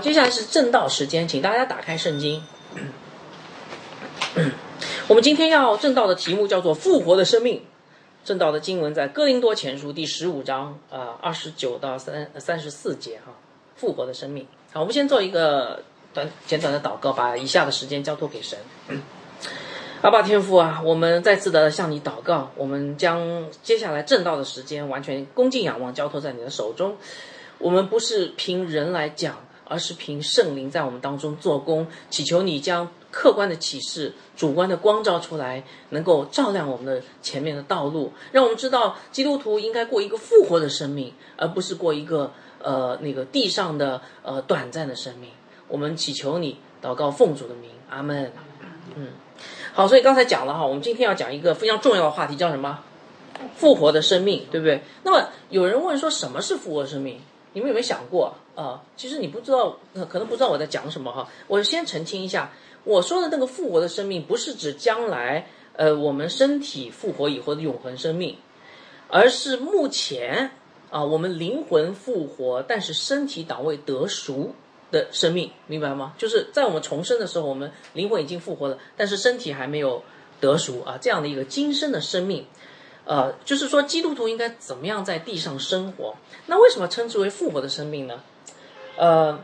接下来是正道时间，请大家打开圣经。我们今天要正道的题目叫做“复活的生命”。正道的经文在哥林多前书第十五章啊二十九到三三十四节哈，复活的生命。好，我们先做一个短简短的祷告，把以下的时间交托给神。阿爸天父啊，我们再次的向你祷告，我们将接下来正道的时间完全恭敬仰望交托在你的手中。我们不是凭人来讲，而是凭圣灵在我们当中做工，祈求你将客观的启示、主观的光照出来，能够照亮我们的前面的道路，让我们知道基督徒应该过一个复活的生命，而不是过一个呃那个地上的呃短暂的生命。我们祈求你祷告奉主的名，阿门。嗯，好，所以刚才讲了哈，我们今天要讲一个非常重要的话题，叫什么？复活的生命，对不对？那么有人问说，什么是复活生命？你们有没有想过啊？其实你不知道，可能不知道我在讲什么哈。我先澄清一下，我说的那个复活的生命，不是指将来呃我们身体复活以后的永恒生命，而是目前啊我们灵魂复活，但是身体档位得赎的生命，明白吗？就是在我们重生的时候，我们灵魂已经复活了，但是身体还没有得赎啊，这样的一个今生的生命。呃，就是说基督徒应该怎么样在地上生活？那为什么称之为复活的生命呢？呃，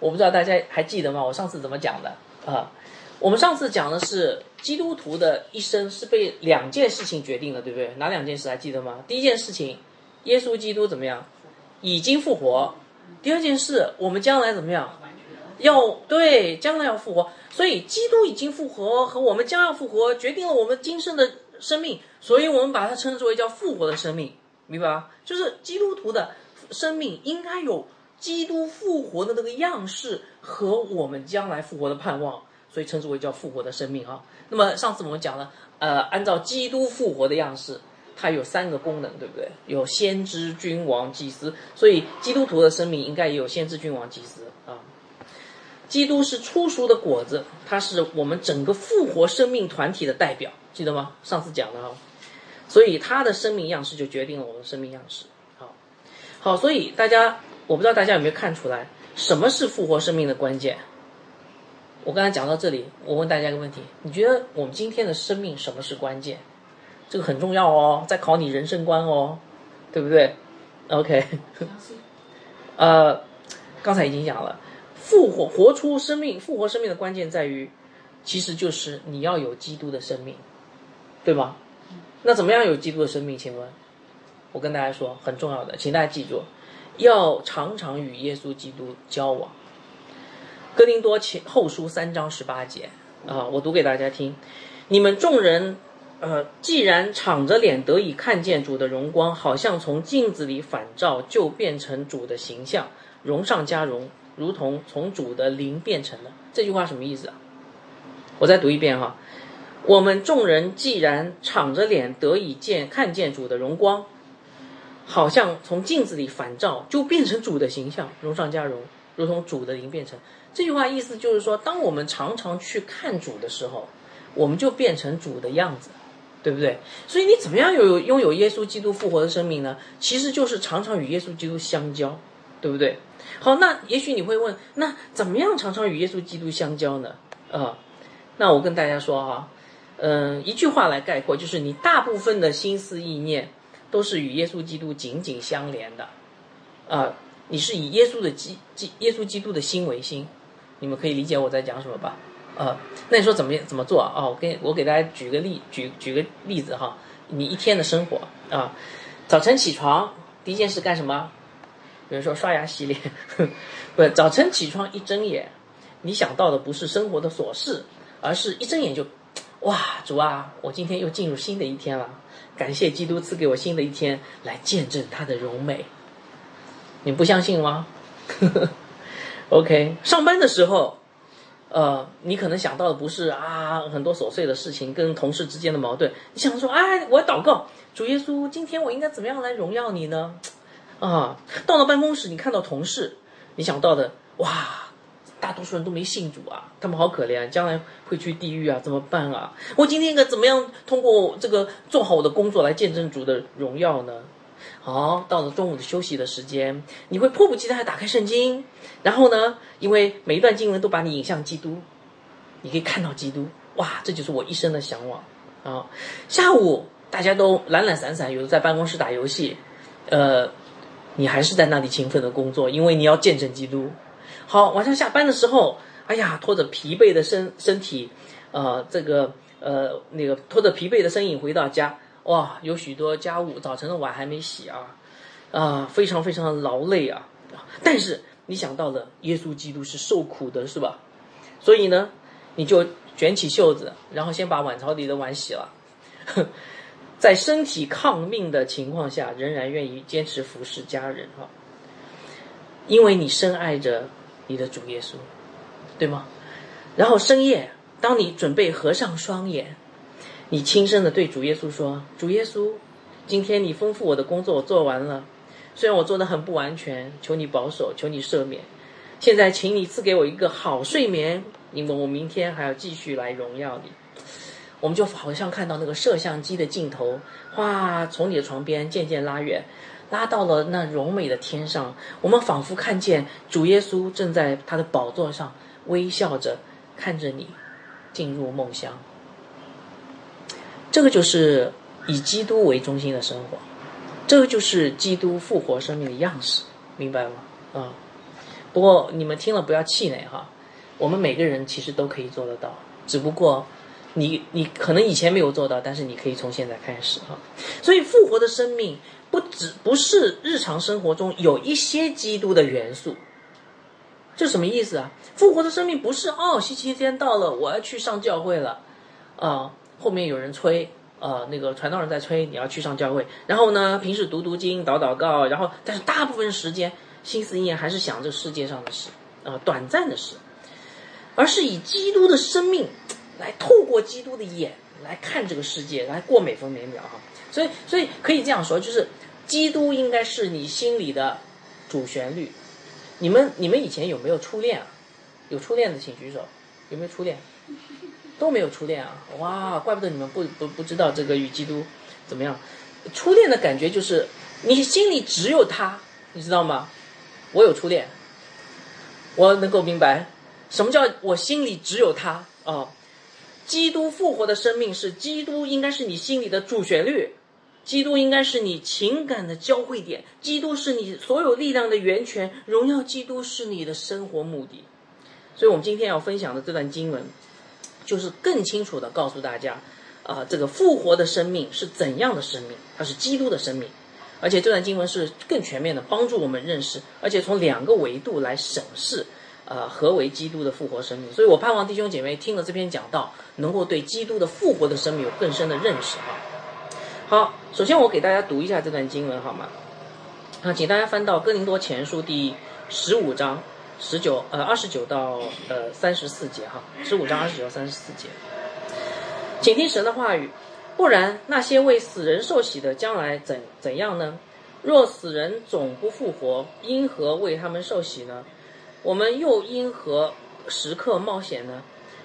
我不知道大家还记得吗？我上次怎么讲的啊？我们上次讲的是基督徒的一生是被两件事情决定的，对不对？哪两件事还记得吗？第一件事情，耶稣基督怎么样？已经复活。第二件事，我们将来怎么样？要对，将来要复活。所以基督已经复活和我们将要复活，决定了我们今生的。生命，所以我们把它称之为叫复活的生命，明白吧？就是基督徒的生命应该有基督复活的那个样式和我们将来复活的盼望，所以称之为叫复活的生命啊。那么上次我们讲了，呃，按照基督复活的样式，它有三个功能，对不对？有先知、君王、祭司，所以基督徒的生命应该也有先知、君王、祭司啊。基督是初熟的果子，它是我们整个复活生命团体的代表。记得吗？上次讲的哈，所以他的生命样式就决定了我们的生命样式。好，好，所以大家，我不知道大家有没有看出来，什么是复活生命的关键？我刚才讲到这里，我问大家一个问题：你觉得我们今天的生命什么是关键？这个很重要哦，在考你人生观哦，对不对？OK，呃，刚才已经讲了，复活活出生命，复活生命的关键在于，其实就是你要有基督的生命。对吗？那怎么样有基督的生命？请问，我跟大家说很重要的，请大家记住，要常常与耶稣基督交往。哥林多前后书三章十八节啊，我读给大家听：你们众人，呃，既然敞着脸得以看见主的荣光，好像从镜子里反照，就变成主的形象，荣上加荣，如同从主的灵变成了。这句话什么意思啊？我再读一遍哈。我们众人既然敞着脸得以见看见主的荣光，好像从镜子里反照，就变成主的形象，荣上加荣，如同主的灵变成。这句话意思就是说，当我们常常去看主的时候，我们就变成主的样子，对不对？所以你怎么样有拥有耶稣基督复活的生命呢？其实就是常常与耶稣基督相交，对不对？好，那也许你会问，那怎么样常常与耶稣基督相交呢？啊，那我跟大家说哈。嗯，一句话来概括，就是你大部分的心思意念都是与耶稣基督紧紧相连的，啊，你是以耶稣的基基耶稣基督的心为心，你们可以理解我在讲什么吧？呃，那你说怎么怎么做啊？我给我给大家举个例，举举个例子哈，你一天的生活啊，早晨起床第一件事干什么？比如说刷牙洗脸，不，早晨起床一睁眼，你想到的不是生活的琐事，而是一睁眼就。哇，主啊，我今天又进入新的一天了，感谢基督赐给我新的一天，来见证他的荣美。你不相信吗？OK，上班的时候，呃，你可能想到的不是啊很多琐碎的事情，跟同事之间的矛盾，你想说，哎，我要祷告，主耶稣，今天我应该怎么样来荣耀你呢？啊，到了办公室，你看到同事，你想到的，哇。大多数人都没信主啊，他们好可怜，将来会去地狱啊，怎么办啊？我今天应该怎么样通过这个做好我的工作来见证主的荣耀呢？好，到了中午的休息的时间，你会迫不及待地打开圣经，然后呢，因为每一段经文都把你引向基督，你可以看到基督，哇，这就是我一生的向往啊！下午大家都懒懒散散，有的在办公室打游戏，呃，你还是在那里勤奋的工作，因为你要见证基督。好，晚上下班的时候，哎呀，拖着疲惫的身身体，呃，这个呃那个拖着疲惫的身影回到家。哇，有许多家务，早晨的碗还没洗啊，啊，非常非常的劳累啊。但是你想到了耶稣基督是受苦的，是吧？所以呢，你就卷起袖子，然后先把碗槽里的碗洗了，在身体抗命的情况下，仍然愿意坚持服侍家人啊，因为你深爱着你的主耶稣，对吗？然后深夜，当你准备合上双眼。你轻声的对主耶稣说：“主耶稣，今天你吩咐我的工作我做完了，虽然我做的很不完全，求你保守，求你赦免。现在，请你赐给我一个好睡眠，因为我明天还要继续来荣耀你。”我们就好像看到那个摄像机的镜头，哇，从你的床边渐渐拉远，拉到了那柔美的天上。我们仿佛看见主耶稣正在他的宝座上微笑着看着你进入梦乡。这个就是以基督为中心的生活，这个就是基督复活生命的样式，明白吗？啊，不过你们听了不要气馁哈，我们每个人其实都可以做得到，只不过你你可能以前没有做到，但是你可以从现在开始哈。所以复活的生命不只不是日常生活中有一些基督的元素，这什么意思啊？复活的生命不是哦，星期天到了，我要去上教会了，啊。后面有人催，呃，那个传道人在催，你要去上教会。然后呢，平时读读经、祷祷告，然后但是大部分时间心思意念还是想这世界上的事，啊，短暂的事，而是以基督的生命来透过基督的眼来看这个世界，来过每分每秒哈。所以，所以可以这样说，就是基督应该是你心里的主旋律。你们，你们以前有没有初恋啊？有初恋的请举手。有没有初恋？都没有初恋啊！哇，怪不得你们不不不知道这个与基督怎么样。初恋的感觉就是你心里只有他，你知道吗？我有初恋，我能够明白什么叫我心里只有他啊。基督复活的生命是基督，应该是你心里的主旋律，基督应该是你情感的交汇点，基督是你所有力量的源泉，荣耀基督是你的生活目的。所以，我们今天要分享的这段经文。就是更清楚的告诉大家，啊，这个复活的生命是怎样的生命？它是基督的生命，而且这段经文是更全面的帮助我们认识，而且从两个维度来审视，呃，何为基督的复活生命？所以我盼望弟兄姐妹听了这篇讲道，能够对基督的复活的生命有更深的认识哈。好，首先我给大家读一下这段经文好吗？啊，请大家翻到哥林多前书第十五章。十九呃二十九到呃三十四节哈，十五章二十九到三十四节，请听神的话语，不然那些为死人受洗的将来怎怎样呢？若死人总不复活，因何为他们受洗呢？我们又因何时刻冒险呢？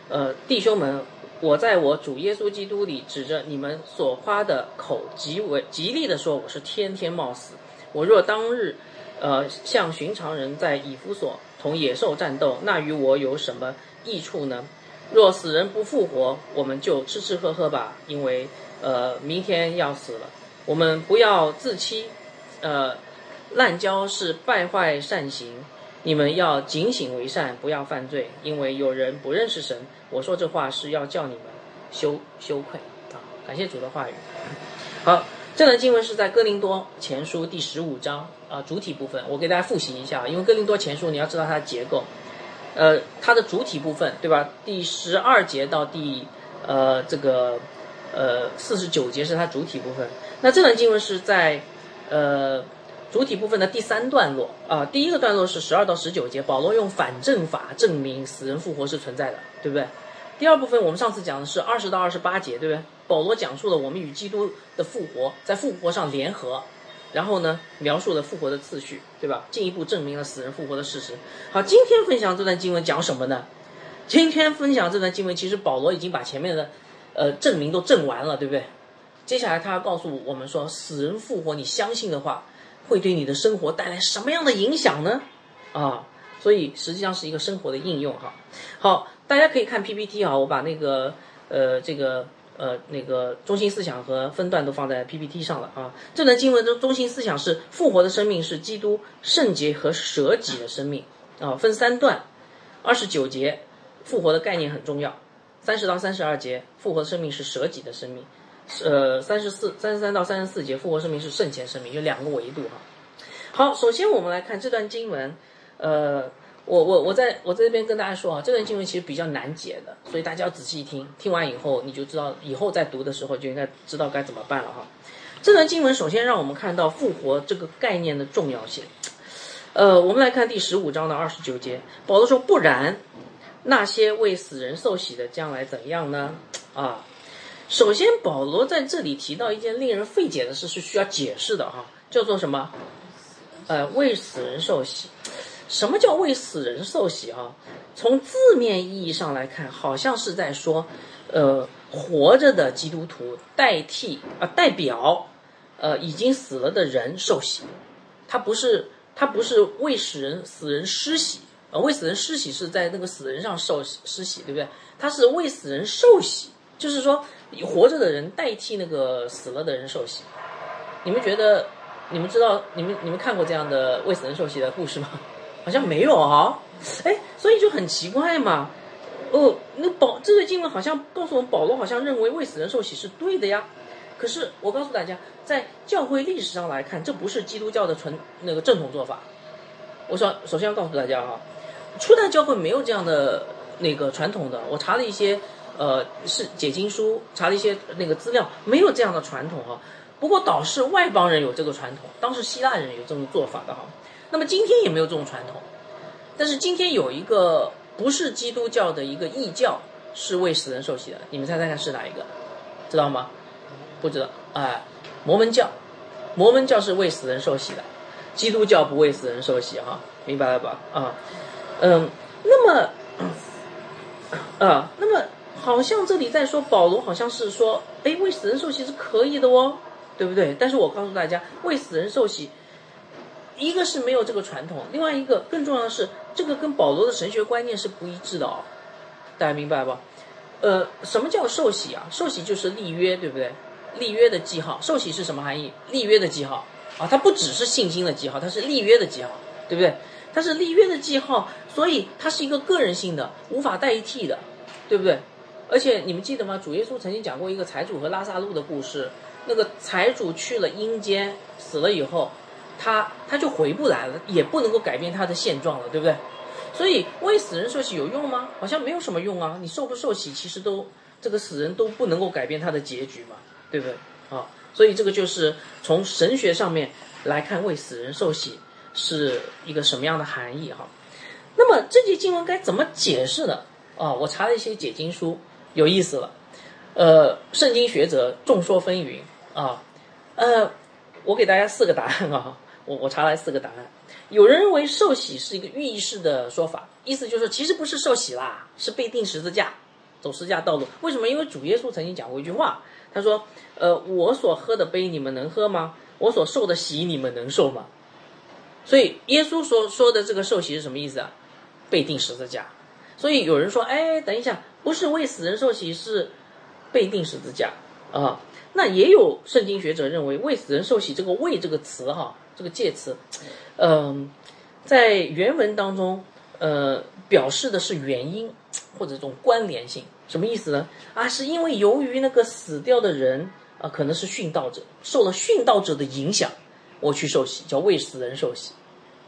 呃，弟兄们，我在我主耶稣基督里指着你们所夸的口极为极力的说，我是天天冒死。我若当日呃像寻常人在以弗所。同野兽战斗，那与我有什么益处呢？若死人不复活，我们就吃吃喝喝吧，因为呃，明天要死了。我们不要自欺，呃，滥交是败坏善行。你们要警醒为善，不要犯罪，因为有人不认识神。我说这话是要叫你们羞羞愧啊！感谢主的话语。好，这段经文是在哥林多前书第十五章。啊，主体部分我给大家复习一下，因为哥林多前书你要知道它的结构，呃，它的主体部分对吧？第十二节到第呃这个呃四十九节是它主体部分。那这段经文是在呃主体部分的第三段落啊，第一个段落是十二到十九节，保罗用反证法证明死人复活是存在的，对不对？第二部分我们上次讲的是二十到二十八节，对不对？保罗讲述了我们与基督的复活在复活上联合。然后呢，描述了复活的次序，对吧？进一步证明了死人复活的事实。好，今天分享这段经文讲什么呢？今天分享这段经文，其实保罗已经把前面的，呃，证明都证完了，对不对？接下来他要告诉我们说，死人复活，你相信的话，会对你的生活带来什么样的影响呢？啊，所以实际上是一个生活的应用哈。好，大家可以看 PPT 啊，我把那个呃这个呃那个中心思想和分段都放在 PPT 上了啊。这段经文的中心思想是复活的生命是基督圣洁和舍己的生命啊，分三段，二十九节复活的概念很重要，三十到三十二节复活的生命是舍己的生命。呃，三十四、三十三到三十四节，复活生命是圣前生命，有两个维度哈。好，首先我们来看这段经文，呃，我我我在我在这边跟大家说啊，这段经文其实比较难解的，所以大家要仔细听，听完以后你就知道，以后再读的时候就应该知道该怎么办了哈。这段经文首先让我们看到复活这个概念的重要性。呃，我们来看第十五章的二十九节，保罗说：“不然，那些为死人受洗的将来怎样呢？”啊。首先，保罗在这里提到一件令人费解的事，是需要解释的哈，叫做什么？呃，为死人受洗。什么叫为死人受洗啊？从字面意义上来看，好像是在说，呃，活着的基督徒代替啊，代表，呃，已经死了的人受洗。他不是，他不是为死人死人施洗，呃，为死人施洗是在那个死人上受施洗，对不对？他是为死人受洗，就是说。活着的人代替那个死了的人受洗，你们觉得？你们知道？你们你们看过这样的为死人受洗的故事吗？好像没有啊。哎，所以就很奇怪嘛。哦，那保这个经文好像告诉我们，保罗好像认为为死人受洗是对的呀。可是我告诉大家，在教会历史上来看，这不是基督教的纯那个正统做法。我说，首先要告诉大家哈，初代教会没有这样的那个传统的。我查了一些。呃，是解经书查了一些那个资料，没有这样的传统哈。不过倒是外邦人有这个传统，当时希腊人有这种做法的哈。那么今天也没有这种传统，但是今天有一个不是基督教的一个异教是为死人受洗的，你们猜猜看是哪一个？知道吗？不知道哎，摩门教，摩门教是为死人受洗的，基督教不为死人受洗哈，明白了吧？啊，嗯，那么，啊，那么。好像这里在说保罗，好像是说，哎，为死人受洗是可以的哦，对不对？但是我告诉大家，为死人受洗，一个是没有这个传统，另外一个更重要的是，这个跟保罗的神学观念是不一致的哦，大家明白吧？呃，什么叫受洗啊？受洗就是立约，对不对？立约的记号，受洗是什么含义？立约的记号啊，它不只是信心的记号，它是立约的记号，对不对？它是立约的记号，所以它是一个个人性的，无法代替的，对不对？而且你们记得吗？主耶稣曾经讲过一个财主和拉萨路的故事。那个财主去了阴间，死了以后，他他就回不来了，也不能够改变他的现状了，对不对？所以为死人受洗有用吗？好像没有什么用啊。你受不受洗，其实都这个死人都不能够改变他的结局嘛，对不对？啊，所以这个就是从神学上面来看，为死人受洗是一个什么样的含义哈？那么这节经文该怎么解释呢？啊，我查了一些解经书。有意思了，呃，圣经学者众说纷纭啊，呃，我给大家四个答案啊，我我查来四个答案。有人认为受洗是一个寓意式的说法，意思就是其实不是受洗啦，是被钉十字架，走十字架道路。为什么？因为主耶稣曾经讲过一句话，他说：“呃，我所喝的杯你们能喝吗？我所受的洗你们能受吗？”所以耶稣所说的这个受洗是什么意思啊？被钉十字架。所以有人说：“哎，等一下。”不是为死人受洗，是被钉十字架啊。那也有圣经学者认为，为死人受洗这个“为”这个词哈，这个介词，嗯，在原文当中，呃，表示的是原因或者这种关联性。什么意思呢？啊，是因为由于那个死掉的人啊，可能是殉道者，受了殉道者的影响，我去受洗，叫为死人受洗，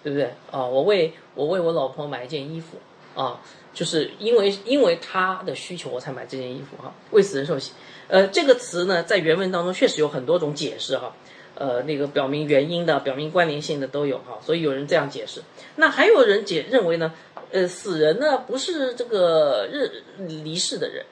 对不对啊？我为我为我老婆买一件衣服啊。就是因为因为他的需求，我才买这件衣服哈。为死人受洗，呃，这个词呢，在原文当中确实有很多种解释哈，呃，那个表明原因的、表明关联性的都有哈，所以有人这样解释。那还有人解认为呢，呃，死人呢不是这个日离世的人，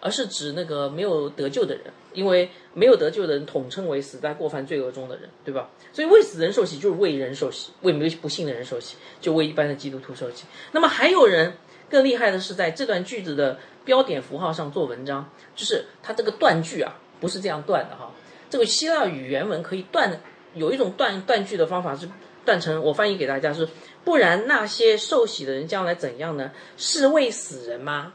而是指那个没有得救的人，因为没有得救的人统称为死在过犯罪恶中的人，对吧？所以为死人受洗就是为人受洗，为没不幸的人受洗，就为一般的基督徒受洗。那么还有人。更厉害的是，在这段句子的标点符号上做文章，就是它这个断句啊，不是这样断的哈，这个希腊语原文可以断，有一种断断句的方法是断成，我翻译给大家是，不然那些受洗的人将来怎样呢？是为死人吗？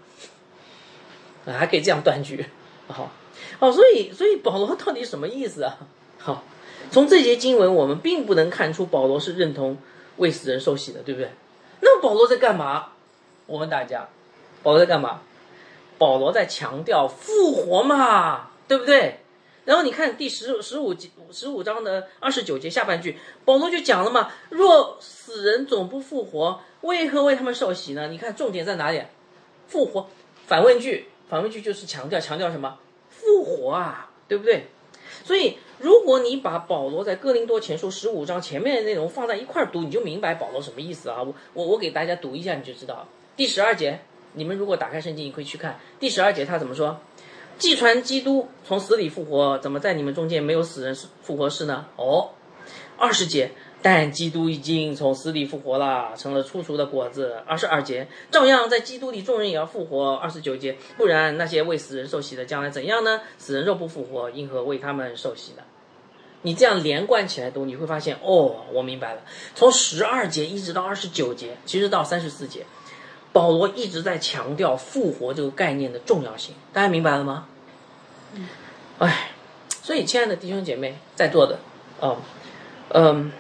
啊，还可以这样断句，好，哦所以所以保罗到底什么意思啊？好，从这节经文我们并不能看出保罗是认同为死人受洗的，对不对？那么保罗在干嘛？我问大家，保罗在干嘛？保罗在强调复活嘛，对不对？然后你看第十十五节十五章的二十九节下半句，保罗就讲了嘛：若死人总不复活，为何为他们受洗呢？你看重点在哪里？复活。反问句，反问句就是强调强调什么？复活啊，对不对？所以如果你把保罗在哥林多前书十五章前面的内容放在一块儿读，你就明白保罗什么意思啊。我我我给大家读一下，你就知道第十二节。你们如果打开圣经，你可以去看第十二节，他怎么说？既传基督从死里复活，怎么在你们中间没有死人复活事呢？哦，二十节，但基督已经从死里复活了，成了出熟的果子。二十二节，照样在基督里众人也要复活。二十九节，不然那些为死人受洗的将来怎样呢？死人若不复活，因何为他们受洗呢？你这样连贯起来读，你会发现，哦，我明白了。从十二节一直到二十九节，其实到三十四节。保罗一直在强调复活这个概念的重要性，大家明白了吗？嗯，哎，所以亲爱的弟兄姐妹在座的，哦嗯，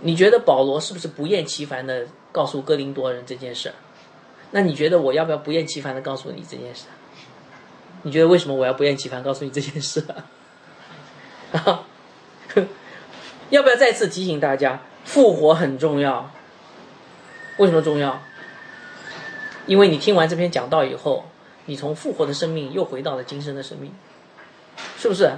你觉得保罗是不是不厌其烦的告诉哥林多人这件事？那你觉得我要不要不厌其烦的告诉你这件事？你觉得为什么我要不厌其烦告诉你这件事啊？要不要再次提醒大家，复活很重要？为什么重要？因为你听完这篇讲道以后，你从复活的生命又回到了今生的生命，是不是？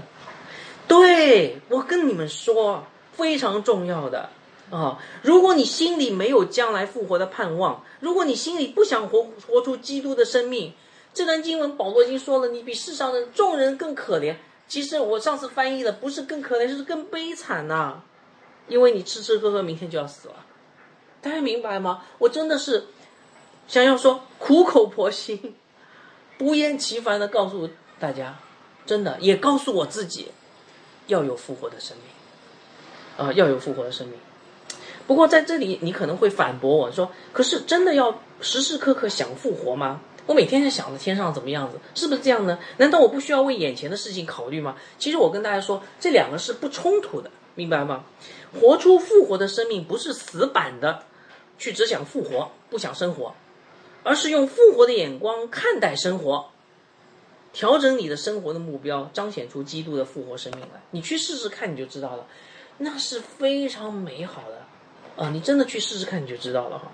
对我跟你们说，非常重要的啊！如果你心里没有将来复活的盼望，如果你心里不想活活出基督的生命，这段经文保罗已经说了，你比世上的众人更可怜。其实我上次翻译的不是更可怜，是更悲惨呐！因为你吃吃喝喝，明天就要死了。大家明白吗？我真的是。想要说苦口婆心、不厌其烦的告诉大家，真的也告诉我自己，要有复活的生命，啊，要有复活的生命。不过在这里，你可能会反驳我说：“可是真的要时时刻刻想复活吗？我每天在想着天上怎么样子，是不是这样呢？难道我不需要为眼前的事情考虑吗？”其实我跟大家说，这两个是不冲突的，明白吗？活出复活的生命，不是死板的去只想复活，不想生活。而是用复活的眼光看待生活，调整你的生活的目标，彰显出基督的复活生命来。你去试试看，你就知道了，那是非常美好的啊！你真的去试试看，你就知道了哈。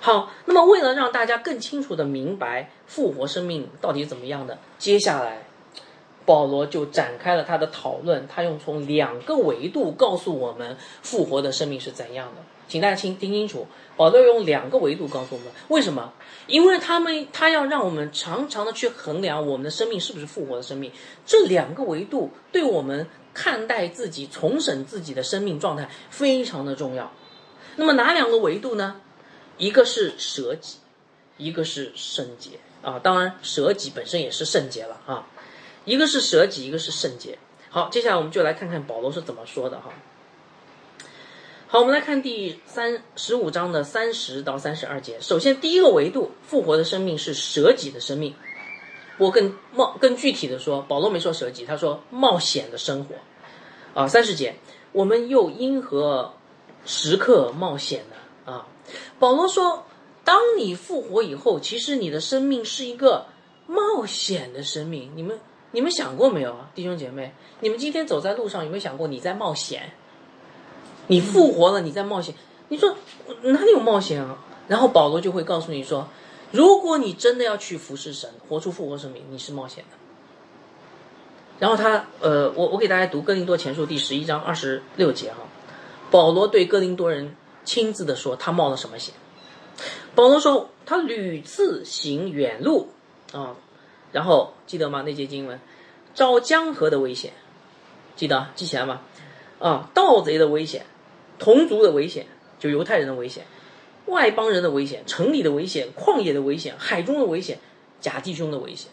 好，那么为了让大家更清楚的明白复活生命到底怎么样的，接下来保罗就展开了他的讨论，他用从两个维度告诉我们复活的生命是怎样的。请大家听听清楚，保罗用两个维度告诉我们，为什么？因为他们他要让我们常常的去衡量我们的生命是不是复活的生命。这两个维度对我们看待自己、重审自己的生命状态非常的重要。那么哪两个维度呢？一个是舍己，一个是圣洁啊。当然，舍己本身也是圣洁了啊。一个是舍己，一个是圣洁。好，接下来我们就来看看保罗是怎么说的哈。好，我们来看第三十五章的三十到三十二节。首先，第一个维度，复活的生命是舍己的生命。我更冒更具体的说，保罗没说舍己，他说冒险的生活。啊，三十节，我们又因何时刻冒险呢？啊，保罗说，当你复活以后，其实你的生命是一个冒险的生命。你们你们想过没有啊，弟兄姐妹？你们今天走在路上，有没有想过你在冒险？你复活了，你在冒险。你说哪里有冒险啊？然后保罗就会告诉你说，如果你真的要去服侍神，活出复活生命，你是冒险的。然后他，呃，我我给大家读哥林多前书第十一章二十六节哈，保罗对哥林多人亲自的说，他冒了什么险？保罗说，他屡次行远路啊，然后记得吗？那节经文，遭江河的危险，记得记起来吗？啊，盗贼的危险。同族的危险，就犹太人的危险，外邦人的危险，城里的危险，旷野的危险，海中的危险，假弟兄的危险。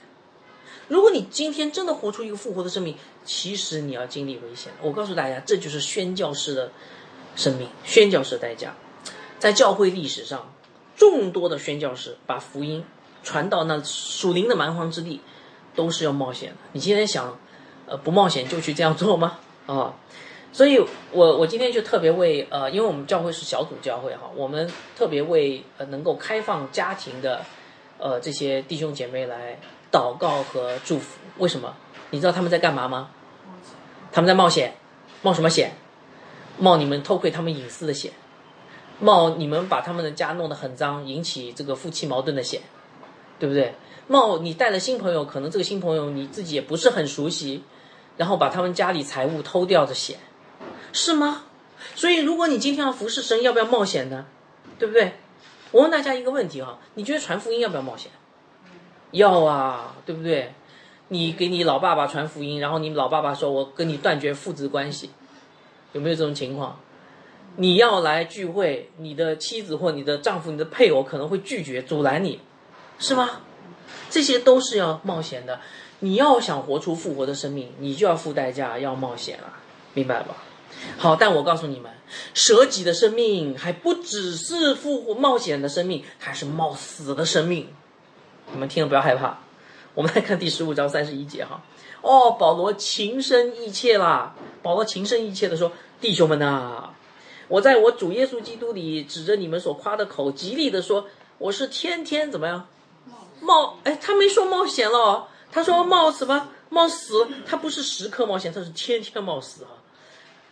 如果你今天真的活出一个复活的生命，其实你要经历危险。我告诉大家，这就是宣教士的生命，宣教士的代价。在教会历史上，众多的宣教士把福音传到那属灵的蛮荒之地，都是要冒险的。你今天想，呃，不冒险就去这样做吗？啊？所以，我我今天就特别为呃，因为我们教会是小组教会哈，我们特别为呃能够开放家庭的呃这些弟兄姐妹来祷告和祝福。为什么？你知道他们在干嘛吗？他们在冒险，冒什么险？冒你们偷窥他们隐私的险，冒你们把他们的家弄得很脏，引起这个夫妻矛盾的险，对不对？冒你带了新朋友，可能这个新朋友你自己也不是很熟悉，然后把他们家里财物偷掉的险。是吗？所以，如果你今天要服侍神，要不要冒险呢？对不对？我问大家一个问题哈，你觉得传福音要不要冒险？要啊，对不对？你给你老爸爸传福音，然后你老爸爸说：“我跟你断绝父子关系。”有没有这种情况？你要来聚会，你的妻子或你的丈夫、你的配偶可能会拒绝、阻拦你，是吗？这些都是要冒险的。你要想活出复活的生命，你就要付代价，要冒险啊，明白吧？好，但我告诉你们，舍己的生命还不只是复活冒险的生命，还是冒死的生命。你们听了不要害怕。我们来看第十五章三十一节哈。哦，保罗情深意切啦。保罗情深意切的说：“弟兄们呐，我在我主耶稣基督里指着你们所夸的口，极力的说，我是天天怎么样冒？哎，他没说冒险了，他说冒什么？冒死？他不是时刻冒险，他是天天冒死啊。”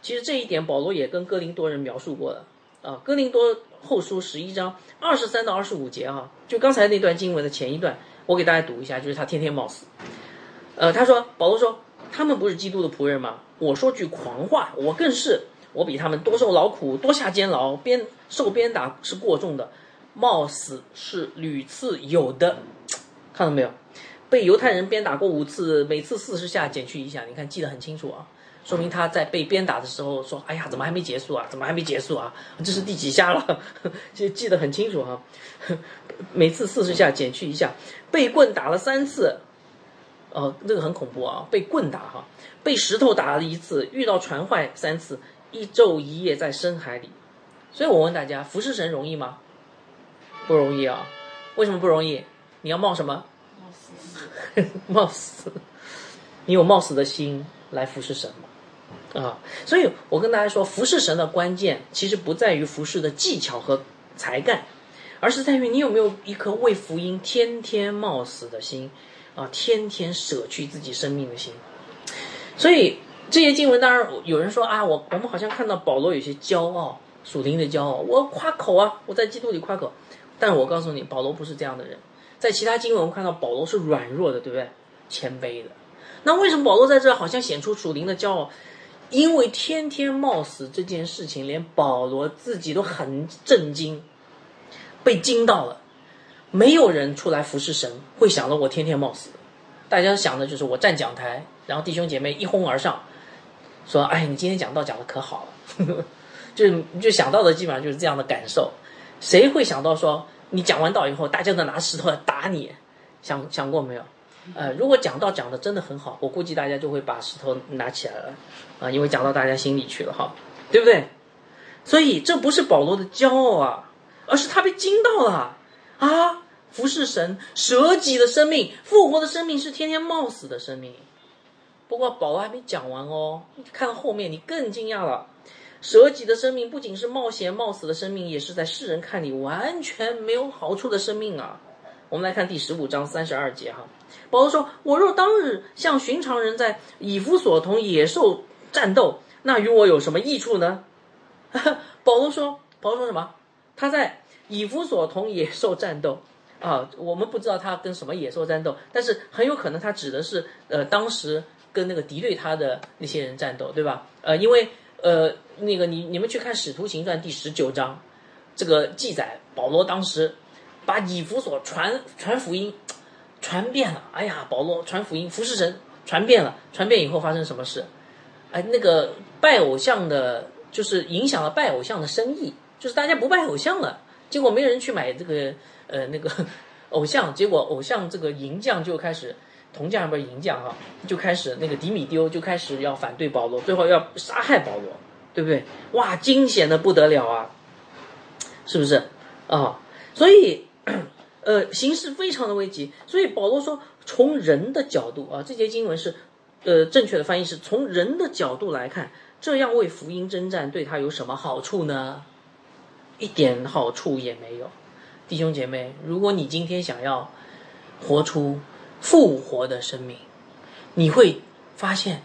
其实这一点，保罗也跟哥林多人描述过的啊，《哥林多后书》十一章二十三到二十五节啊，就刚才那段经文的前一段，我给大家读一下，就是他天天冒死。呃，他说，保罗说，他们不是基督的仆人吗？我说句狂话，我更是，我比他们多受劳苦，多下监牢，鞭受鞭打是过重的，冒死是屡次有的。看到没有？被犹太人鞭打过五次，每次四十下，减去一下，你看记得很清楚啊。说明他在被鞭打的时候说：“哎呀，怎么还没结束啊？怎么还没结束啊？这是第几下了？就 记得很清楚哈。每次四十下减去一下，被棍打了三次，哦，这个很恐怖啊！被棍打哈，被石头打了一次，遇到船坏三次，一昼一夜在深海里。所以我问大家，服侍神容易吗？不容易啊！为什么不容易？你要冒什么？冒死！冒死！你有冒死的心来服侍神吗？啊，所以我跟大家说，服侍神的关键其实不在于服侍的技巧和才干，而是在于你有没有一颗为福音天天冒死的心，啊，天天舍去自己生命的心。所以这些经文，当然有人说啊，我我们好像看到保罗有些骄傲，属灵的骄傲，我夸口啊，我在基督里夸口。但我告诉你，保罗不是这样的人，在其他经文我们看到保罗是软弱的，对不对？谦卑的。那为什么保罗在这好像显出属灵的骄傲？因为天天冒死这件事情，连保罗自己都很震惊，被惊到了。没有人出来服侍神会想到我天天冒死，大家想的就是我站讲台，然后弟兄姐妹一哄而上，说：“哎，你今天讲道讲的可好了。”就是就想到的基本上就是这样的感受。谁会想到说你讲完道以后，大家都拿石头来打你？想想过没有？呃，如果讲到讲的真的很好，我估计大家就会把石头拿起来了，啊，因为讲到大家心里去了哈，对不对？所以这不是保罗的骄傲啊，而是他被惊到了啊！服侍神，舍己的生命，复活的生命是天天冒死的生命。不过保罗还没讲完哦，看后面你更惊讶了，舍己的生命不仅是冒险冒死的生命，也是在世人看你完全没有好处的生命啊。我们来看第十五章三十二节哈。保罗说：“我若当日像寻常人在以弗所同野兽战斗，那与我有什么益处呢？” 保罗说：“保罗说什么？他在以弗所同野兽战斗啊？我们不知道他跟什么野兽战斗，但是很有可能他指的是呃当时跟那个敌对他的那些人战斗，对吧？呃，因为呃那个你你们去看《使徒行传》第十九章，这个记载保罗当时把以弗所传传福音。”传遍了，哎呀，保罗传福音，服侍神，传遍了，传遍以后发生什么事？哎，那个拜偶像的，就是影响了拜偶像的生意，就是大家不拜偶像了，结果没人去买这个呃那个 偶像，结果偶像这个银匠就开始铜匠不是银匠哈，就开始那个迪米丢就开始要反对保罗，最后要杀害保罗，对不对？哇，惊险的不得了啊，是不是啊？所以，呃，形势非常的危急。所以保罗说，从人的角度啊，这节经文是，呃，正确的翻译是从人的角度来看，这样为福音征战对他有什么好处呢？一点好处也没有。弟兄姐妹，如果你今天想要活出复活的生命，你会发现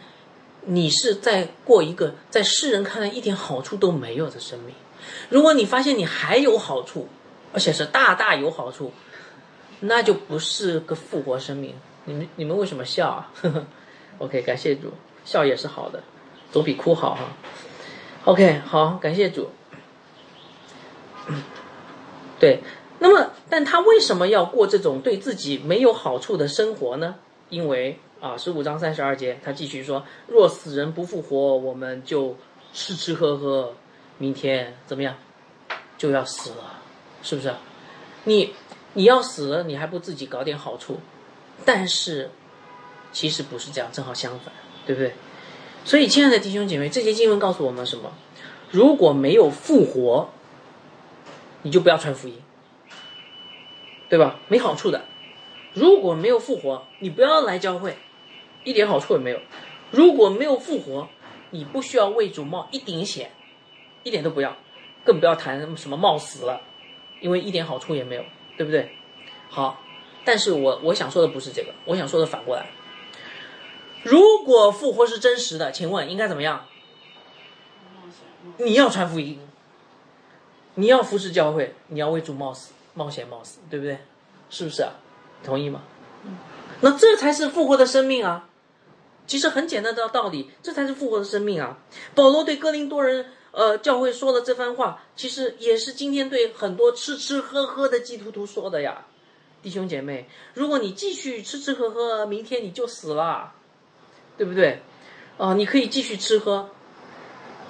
你是在过一个在世人看来一点好处都没有的生命。如果你发现你还有好处，而且是大大有好处，那就不是个复活生命。你们你们为什么笑啊？OK，感谢主，笑也是好的，总比哭好哈。OK，好，感谢主。对。那么，但他为什么要过这种对自己没有好处的生活呢？因为啊，十五章三十二节，他继续说：“若死人不复活，我们就吃吃喝喝，明天怎么样，就要死了，是不是？你你要死了，你还不自己搞点好处？但是，其实不是这样，正好相反，对不对？所以，亲爱的弟兄姐妹，这些经文告诉我们什么？如果没有复活，你就不要传福音。”对吧？没好处的。如果没有复活，你不要来教会，一点好处也没有。如果没有复活，你不需要为主冒一顶险，一点都不要，更不要谈什么冒死了，因为一点好处也没有，对不对？好，但是我我想说的不是这个，我想说的反过来。如果复活是真实的，请问应该怎么样？你要传福音，你要服侍教会，你要为主冒死。冒险冒死，对不对？是不是啊？同意吗？那这才是复活的生命啊！其实很简单的道理，这才是复活的生命啊！保罗对哥林多人呃教会说的这番话，其实也是今天对很多吃吃喝喝的基督徒说的呀，弟兄姐妹，如果你继续吃吃喝喝，明天你就死了，对不对？啊，你可以继续吃喝，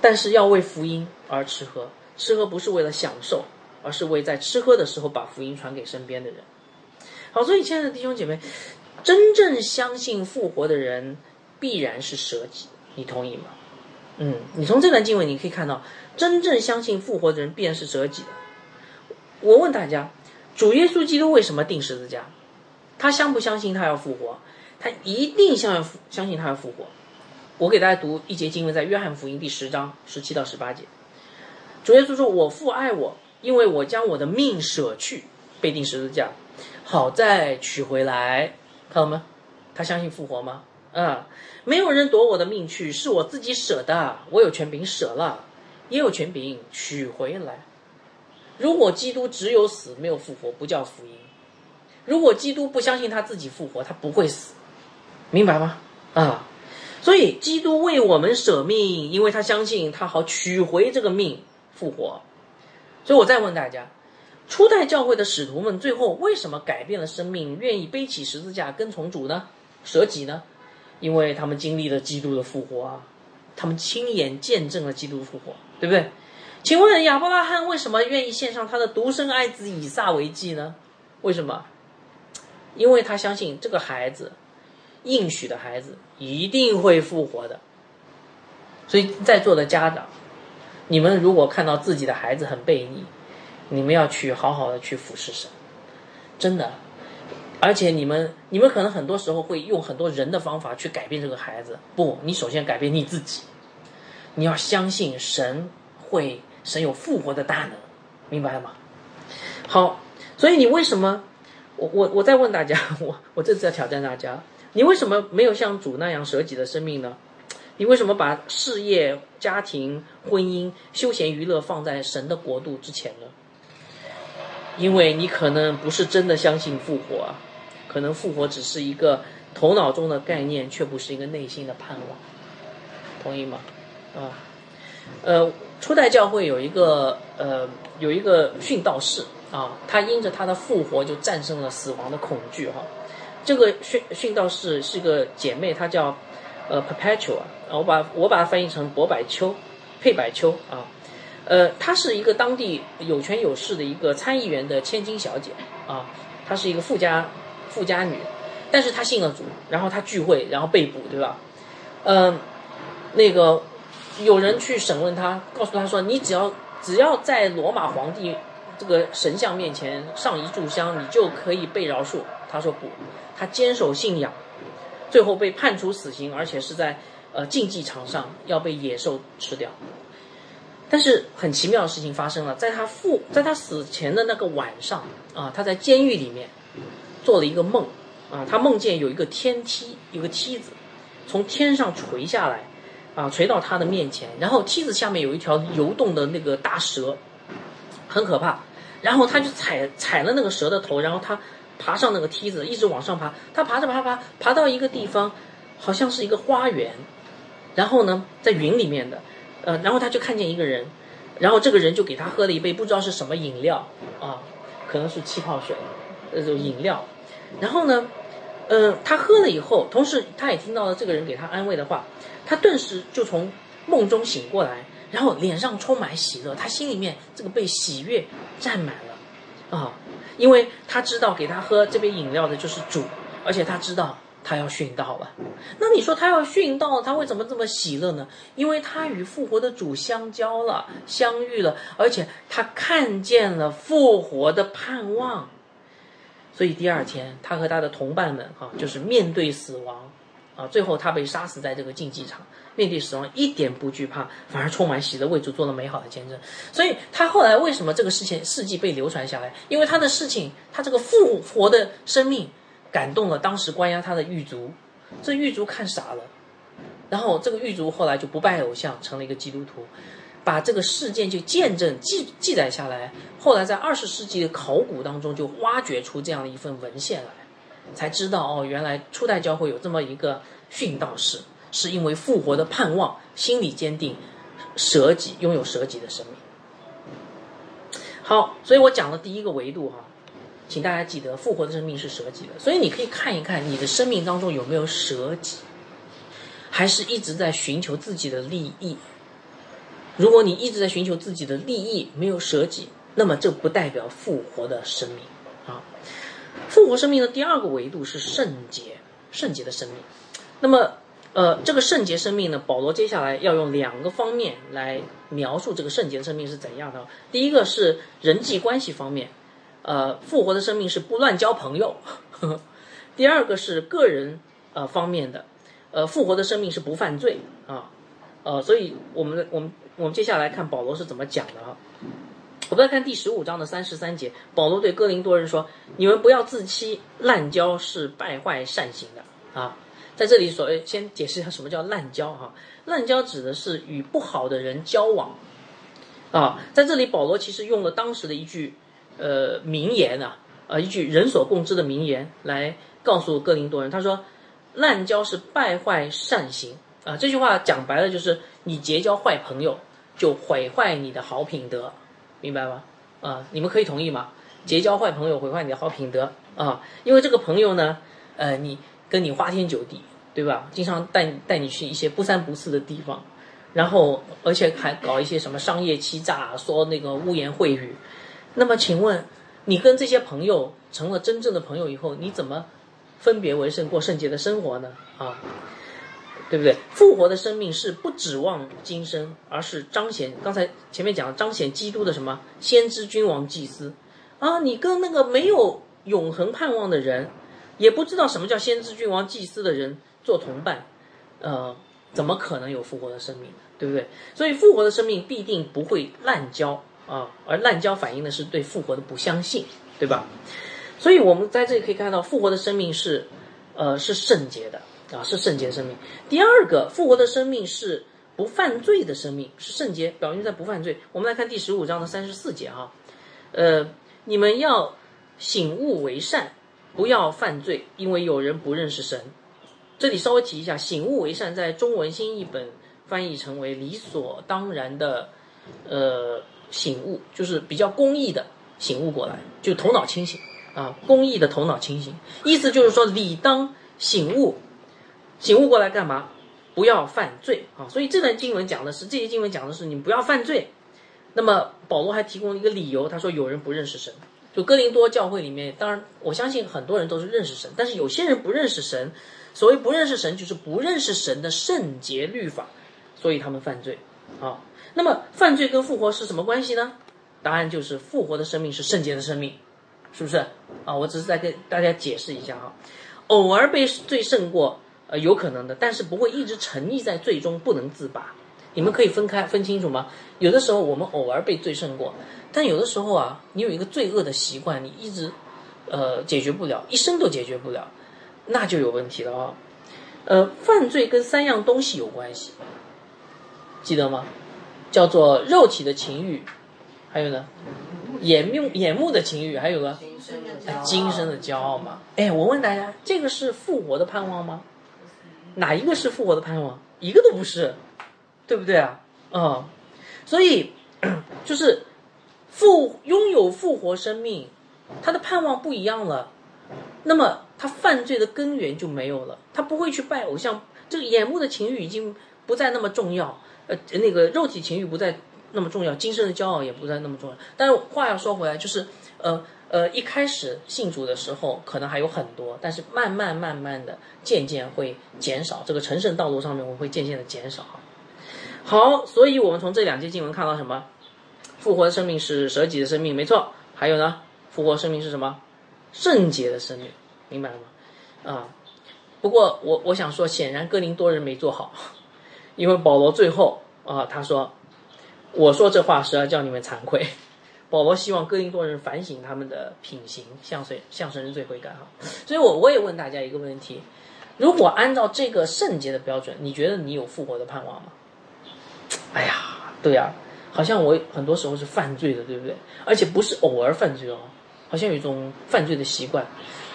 但是要为福音而吃喝，吃喝不是为了享受。而是为在吃喝的时候把福音传给身边的人。好，所以亲爱的弟兄姐妹，真正相信复活的人必然是舍己，你同意吗？嗯，你从这段经文你可以看到，真正相信复活的人必然是舍己的。我问大家，主耶稣基督为什么定十字架？他相不相信他要复活？他一定相要相信他要复活。我给大家读一节经文，在约翰福音第十章十七到十八节，主耶稣说：“我父爱我。”因为我将我的命舍去，被钉十字架，好再取回来，看到吗？他相信复活吗？啊，没有人夺我的命去，是我自己舍的。我有权柄舍了，也有权柄取回来。如果基督只有死没有复活，不叫福音。如果基督不相信他自己复活，他不会死，明白吗？啊，所以基督为我们舍命，因为他相信他好取回这个命复活。所以我再问大家，初代教会的使徒们最后为什么改变了生命，愿意背起十字架跟从主呢？舍己呢？因为他们经历了基督的复活啊，他们亲眼见证了基督复活，对不对？请问亚伯拉罕为什么愿意献上他的独生爱子以撒为祭呢？为什么？因为他相信这个孩子，应许的孩子一定会复活的。所以在座的家长。你们如果看到自己的孩子很悖逆，你们要去好好的去俯视神，真的。而且你们，你们可能很多时候会用很多人的方法去改变这个孩子。不，你首先改变你自己，你要相信神会，神有复活的大能，明白了吗？好，所以你为什么？我我我再问大家，我我这次要挑战大家，你为什么没有像主那样舍己的生命呢？你为什么把事业、家庭、婚姻、休闲娱乐放在神的国度之前呢？因为你可能不是真的相信复活啊，可能复活只是一个头脑中的概念，却不是一个内心的盼望。同意吗？啊，呃，初代教会有一个呃有一个殉道士啊，他因着他的复活就战胜了死亡的恐惧哈。这个殉殉道士是个姐妹，她叫呃 Perpetua 啊。我把我把它翻译成薄百秋，佩百秋啊，呃，她是一个当地有权有势的一个参议员的千金小姐啊，她是一个富家富家女，但是她信了主，然后她聚会，然后被捕，对吧？嗯，那个有人去审问她，告诉她说：“你只要只要在罗马皇帝这个神像面前上一炷香，你就可以被饶恕。”他说不，他坚守信仰，最后被判处死刑，而且是在呃竞技场上要被野兽吃掉。但是很奇妙的事情发生了，在他父在他死前的那个晚上啊，他在监狱里面做了一个梦啊，他梦见有一个天梯，有个梯子从天上垂下来啊，垂到他的面前，然后梯子下面有一条游动的那个大蛇，很可怕。然后他就踩踩了那个蛇的头，然后他爬上那个梯子，一直往上爬。他爬着爬爬爬到一个地方，好像是一个花园，然后呢，在云里面的。呃，然后他就看见一个人，然后这个人就给他喝了一杯不知道是什么饮料啊，可能是气泡水，那种饮料。然后呢，呃，他喝了以后，同时他也听到了这个人给他安慰的话，他顿时就从梦中醒过来，然后脸上充满喜乐，他心里面这个被喜悦占满了啊，因为他知道给他喝这杯饮料的就是主，而且他知道。他要殉道了，那你说他要殉道，他为什么这么喜乐呢？因为他与复活的主相交了，相遇了，而且他看见了复活的盼望。所以第二天，他和他的同伴们啊，就是面对死亡啊，最后他被杀死在这个竞技场，面对死亡一点不惧怕，反而充满喜乐，为主做了美好的见证。所以他后来为什么这个事情事迹被流传下来？因为他的事情，他这个复活的生命。感动了当时关押他的狱卒，这狱卒看傻了，然后这个狱卒后来就不拜偶像，成了一个基督徒，把这个事件就见证记记载下来。后来在二十世纪的考古当中就挖掘出这样一份文献来，才知道哦，原来初代教会有这么一个殉道士，是因为复活的盼望，心理坚定，舍己拥有舍己的生命。好，所以我讲了第一个维度哈。请大家记得，复活的生命是舍己的，所以你可以看一看你的生命当中有没有舍己，还是一直在寻求自己的利益。如果你一直在寻求自己的利益，没有舍己，那么这不代表复活的生命啊。复活生命的第二个维度是圣洁，圣洁的生命。那么，呃，这个圣洁生命呢，保罗接下来要用两个方面来描述这个圣洁的生命是怎样的。第一个是人际关系方面。呃，复活的生命是不乱交朋友。第二个是个人呃方面的，呃，复活的生命是不犯罪啊。呃，所以我们我们我们接下来看保罗是怎么讲的啊。我们再看第十五章的三十三节，保罗对哥林多人说：“你们不要自欺，滥交是败坏善行的啊。”在这里，所谓先解释一下什么叫滥交哈。滥交指的是与不好的人交往啊。在这里，保罗其实用了当时的一句。呃，名言啊，呃，一句人所共知的名言来告诉哥林多人，他说：“滥交是败坏善行啊。”这句话讲白了就是，你结交坏朋友就毁坏你的好品德，明白吗？啊，你们可以同意吗？结交坏朋友毁坏你的好品德啊，因为这个朋友呢，呃，你跟你花天酒地，对吧？经常带带你去一些不三不四的地方，然后而且还搞一些什么商业欺诈，说那个污言秽语。那么，请问，你跟这些朋友成了真正的朋友以后，你怎么分别为圣过圣洁的生活呢？啊，对不对？复活的生命是不指望今生，而是彰显刚才前面讲彰显基督的什么先知、君王、祭司啊？你跟那个没有永恒盼望的人，也不知道什么叫先知、君王、祭司的人做同伴，呃，怎么可能有复活的生命？对不对？所以，复活的生命必定不会滥交。啊，而滥交反映的是对复活的不相信，对吧？所以我们在这里可以看到，复活的生命是，呃，是圣洁的啊，是圣洁的生命。第二个，复活的生命是不犯罪的生命，是圣洁，表明在不犯罪。我们来看第十五章的三十四节啊，呃，你们要醒悟为善，不要犯罪，因为有人不认识神。这里稍微提一下，醒悟为善，在中文新译本翻译成为理所当然的，呃。醒悟就是比较公益的醒悟过来，就头脑清醒啊，公益的头脑清醒，意思就是说理当醒悟，醒悟过来干嘛？不要犯罪啊！所以这段经文讲的是这些经文讲的是你不要犯罪。那么保罗还提供了一个理由，他说有人不认识神，就哥林多教会里面，当然我相信很多人都是认识神，但是有些人不认识神。所谓不认识神，就是不认识神的圣洁律法，所以他们犯罪啊。那么犯罪跟复活是什么关系呢？答案就是复活的生命是圣洁的生命，是不是啊？我只是在跟大家解释一下啊。偶尔被罪胜过，呃，有可能的，但是不会一直沉溺在罪中不能自拔。你们可以分开分清楚吗？有的时候我们偶尔被罪胜过，但有的时候啊，你有一个罪恶的习惯，你一直呃解决不了，一生都解决不了。那就有问题了啊，呃，犯罪跟三样东西有关系，记得吗？叫做肉体的情欲，还有呢，眼目眼目的情欲，还有个今生的骄傲嘛。哎，我问大家，这个是复活的盼望吗？哪一个是复活的盼望？一个都不是，对不对啊？嗯，所以 就是复拥有复活生命，他的盼望不一样了。那么他犯罪的根源就没有了，他不会去拜偶像，这个眼目的情欲已经不再那么重要，呃，那个肉体情欲不再那么重要，今生的骄傲也不再那么重要。但是话要说回来，就是呃呃，一开始信主的时候可能还有很多，但是慢慢慢慢的渐渐会减少，这个成圣道路上面我会渐渐的减少。好，所以我们从这两节经文看到什么？复活的生命是舍己的生命，没错。还有呢，复活生命是什么？圣洁的生命，明白了吗？啊，不过我我想说，显然哥林多人没做好，因为保罗最后啊，他说：“我说这话是要叫你们惭愧。”保罗希望哥林多人反省他们的品行，向谁向神认罪悔改哈。所以我我也问大家一个问题：如果按照这个圣洁的标准，你觉得你有复活的盼望吗？哎呀，对呀，好像我很多时候是犯罪的，对不对？而且不是偶尔犯罪哦。好像有一种犯罪的习惯，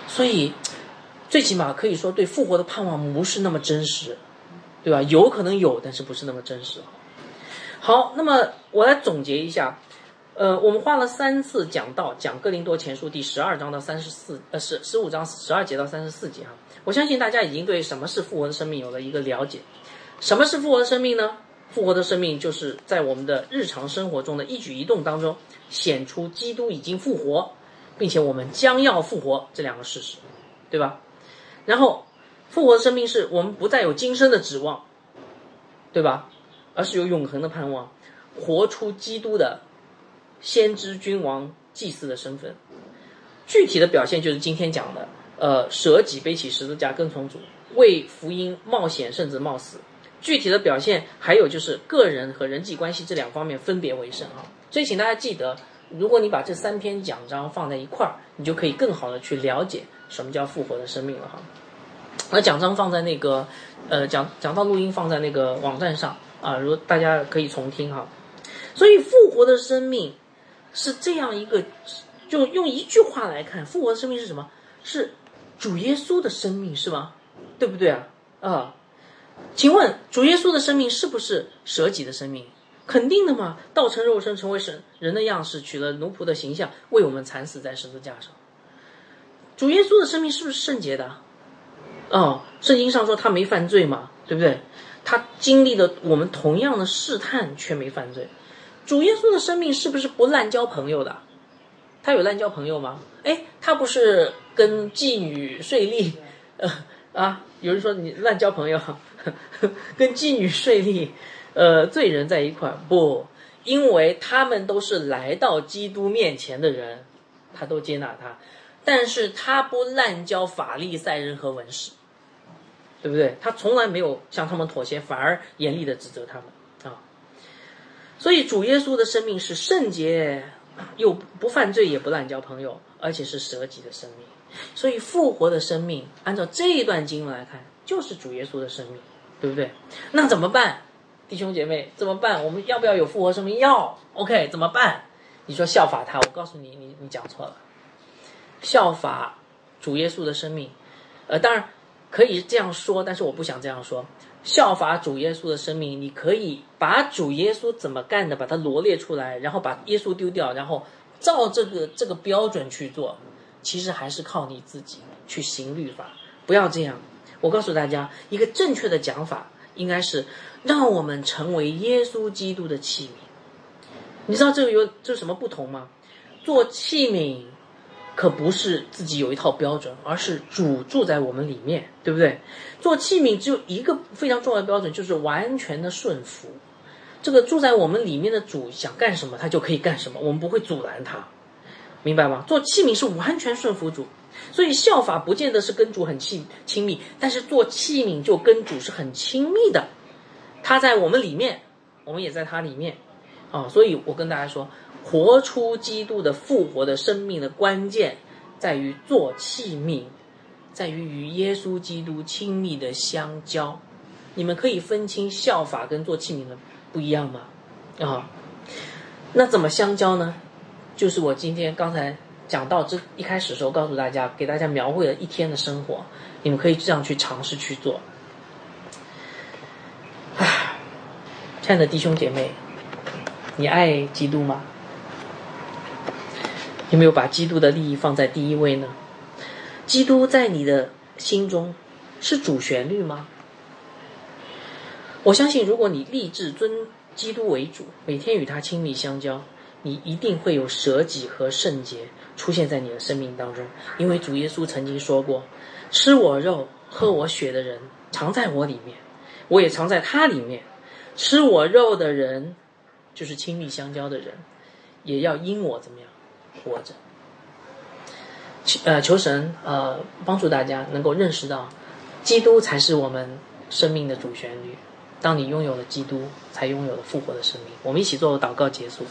所以最起码可以说对复活的盼望不是那么真实，对吧？有可能有，但是不是那么真实。好，那么我来总结一下，呃，我们花了三次讲到讲哥林多前书第十二章到三十四，呃，十十五章十二节到三十四节哈。我相信大家已经对什么是复活的生命有了一个了解。什么是复活的生命呢？复活的生命就是在我们的日常生活中的一举一动当中显出基督已经复活。并且我们将要复活这两个事实，对吧？然后复活的生命是我们不再有今生的指望，对吧？而是有永恒的盼望，活出基督的先知、君王、祭司的身份。具体的表现就是今天讲的，呃，舍己背起十字架跟从主，为福音冒险甚至冒死。具体的表现还有就是个人和人际关系这两方面分别为胜啊。所以请大家记得。如果你把这三篇讲章放在一块儿，你就可以更好的去了解什么叫复活的生命了哈。把奖章放在那个，呃，讲讲到录音放在那个网站上啊，如大家可以重听哈。所以复活的生命是这样一个，就用一句话来看，复活的生命是什么？是主耶稣的生命是吗？对不对啊？啊，请问主耶稣的生命是不是舍己的生命？肯定的嘛，道成肉身，成为神人的样式，取了奴仆的形象，为我们惨死在十字架上。主耶稣的生命是不是圣洁的？哦，圣经上说他没犯罪嘛，对不对？他经历了我们同样的试探，却没犯罪。主耶稣的生命是不是不滥交朋友的？他有滥交朋友吗？哎，他不是跟妓女睡利？呃啊，有人说你滥交朋友，跟妓女睡利。呃，罪人在一块不，因为他们都是来到基督面前的人，他都接纳他，但是他不滥交法利赛人和文士，对不对？他从来没有向他们妥协，反而严厉的指责他们啊。所以主耶稣的生命是圣洁，又不犯罪，也不滥交朋友，而且是舍己的生命。所以复活的生命，按照这一段经文来看，就是主耶稣的生命，对不对？那怎么办？弟兄姐妹怎么办？我们要不要有复活生命？要。OK，怎么办？你说效法他，我告诉你，你你讲错了。效法主耶稣的生命，呃，当然可以这样说，但是我不想这样说。效法主耶稣的生命，你可以把主耶稣怎么干的，把它罗列出来，然后把耶稣丢掉，然后照这个这个标准去做。其实还是靠你自己去行律法，不要这样。我告诉大家一个正确的讲法。应该是让我们成为耶稣基督的器皿。你知道这个有这什么不同吗？做器皿可不是自己有一套标准，而是主住在我们里面，对不对？做器皿只有一个非常重要的标准，就是完全的顺服。这个住在我们里面的主想干什么，他就可以干什么，我们不会阻拦他，明白吗？做器皿是完全顺服主，所以效法不见得是跟主很亲亲密，但是做器皿就跟主是很亲密的。他在我们里面，我们也在他里面，啊，所以我跟大家说。活出基督的复活的生命的关键，在于做器皿，在于与耶稣基督亲密的相交。你们可以分清效法跟做器皿的不一样吗？啊，那怎么相交呢？就是我今天刚才讲到这一开始的时候，告诉大家，给大家描绘了一天的生活，你们可以这样去尝试去做。唉，亲爱的弟兄姐妹，你爱基督吗？有没有把基督的利益放在第一位呢？基督在你的心中是主旋律吗？我相信，如果你立志尊基督为主，每天与他亲密相交，你一定会有舍己和圣洁出现在你的生命当中。因为主耶稣曾经说过：“吃我肉、喝我血的人，藏在我里面，我也藏在他里面。吃我肉的人，就是亲密相交的人，也要因我怎么样？”活着，求呃求神呃帮助大家能够认识到，基督才是我们生命的主旋律。当你拥有了基督，才拥有了复活的生命。我们一起做祷告结束。